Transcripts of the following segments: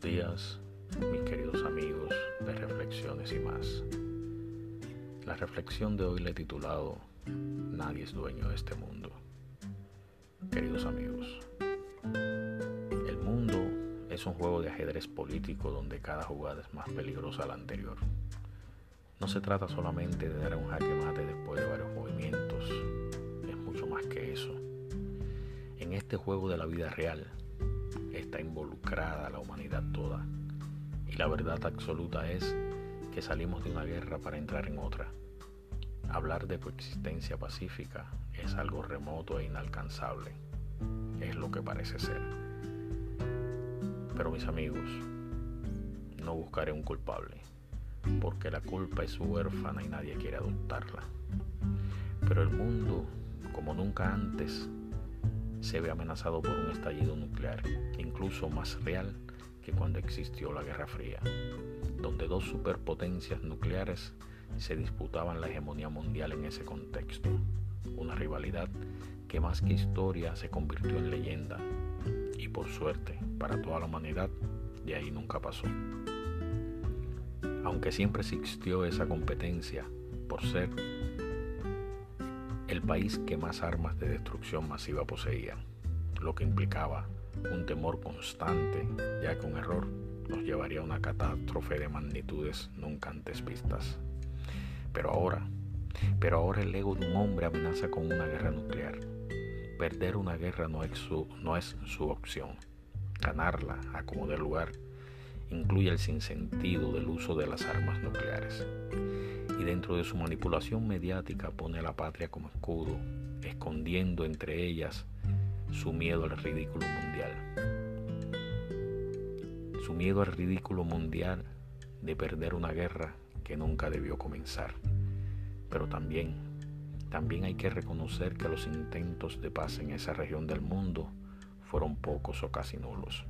días, mis queridos amigos de Reflexiones y más. La reflexión de hoy le he titulado Nadie es dueño de este mundo. Queridos amigos, el mundo es un juego de ajedrez político donde cada jugada es más peligrosa a la anterior. No se trata solamente de dar un jaque mate después de varios movimientos, es mucho más que eso. En este juego de la vida real, está involucrada la humanidad toda. Y la verdad absoluta es que salimos de una guerra para entrar en otra. Hablar de coexistencia pacífica es algo remoto e inalcanzable. Es lo que parece ser. Pero mis amigos, no buscaré un culpable, porque la culpa es huérfana y nadie quiere adoptarla. Pero el mundo, como nunca antes, se ve amenazado por un estallido nuclear, incluso más real que cuando existió la Guerra Fría, donde dos superpotencias nucleares se disputaban la hegemonía mundial en ese contexto, una rivalidad que más que historia se convirtió en leyenda y por suerte para toda la humanidad de ahí nunca pasó. Aunque siempre existió esa competencia por ser el país que más armas de destrucción masiva poseía, lo que implicaba un temor constante, ya que un error nos llevaría a una catástrofe de magnitudes nunca antes vistas. Pero ahora, pero ahora el ego de un hombre amenaza con una guerra nuclear. Perder una guerra no es su, no es su opción. Ganarla, a como de lugar, incluye el sinsentido del uso de las armas nucleares y dentro de su manipulación mediática pone a la patria como escudo, escondiendo entre ellas su miedo al ridículo mundial. Su miedo al ridículo mundial de perder una guerra que nunca debió comenzar. Pero también, también hay que reconocer que los intentos de paz en esa región del mundo fueron pocos o casi nulos.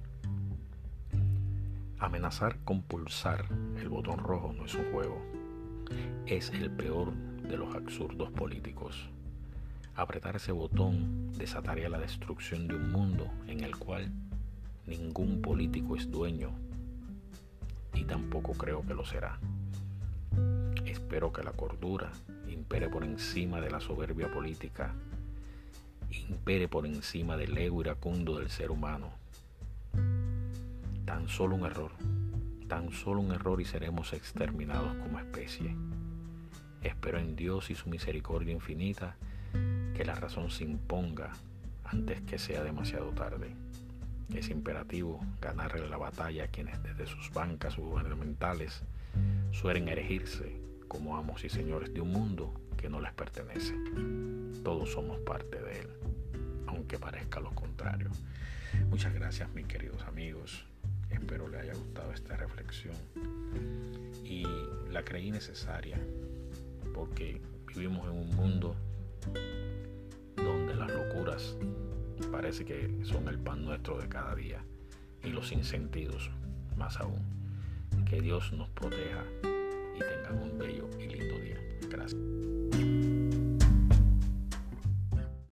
Amenazar con pulsar el botón rojo no es un juego es el peor de los absurdos políticos. Apretar ese botón desataría la destrucción de un mundo en el cual ningún político es dueño y tampoco creo que lo será. Espero que la cordura impere por encima de la soberbia política, impere por encima del ego iracundo del ser humano. Tan solo un error tan solo un error y seremos exterminados como especie. Espero en Dios y su misericordia infinita que la razón se imponga antes que sea demasiado tarde. Es imperativo ganarle la batalla a quienes desde sus bancas gubernamentales suelen erigirse como amos y señores de un mundo que no les pertenece. Todos somos parte de él, aunque parezca lo contrario. Muchas gracias mis queridos amigos. Espero le haya gustado esta reflexión y la creí necesaria porque vivimos en un mundo donde las locuras parece que son el pan nuestro de cada día y los insentidos más aún. Que Dios nos proteja y tengan un bello y lindo día. Gracias.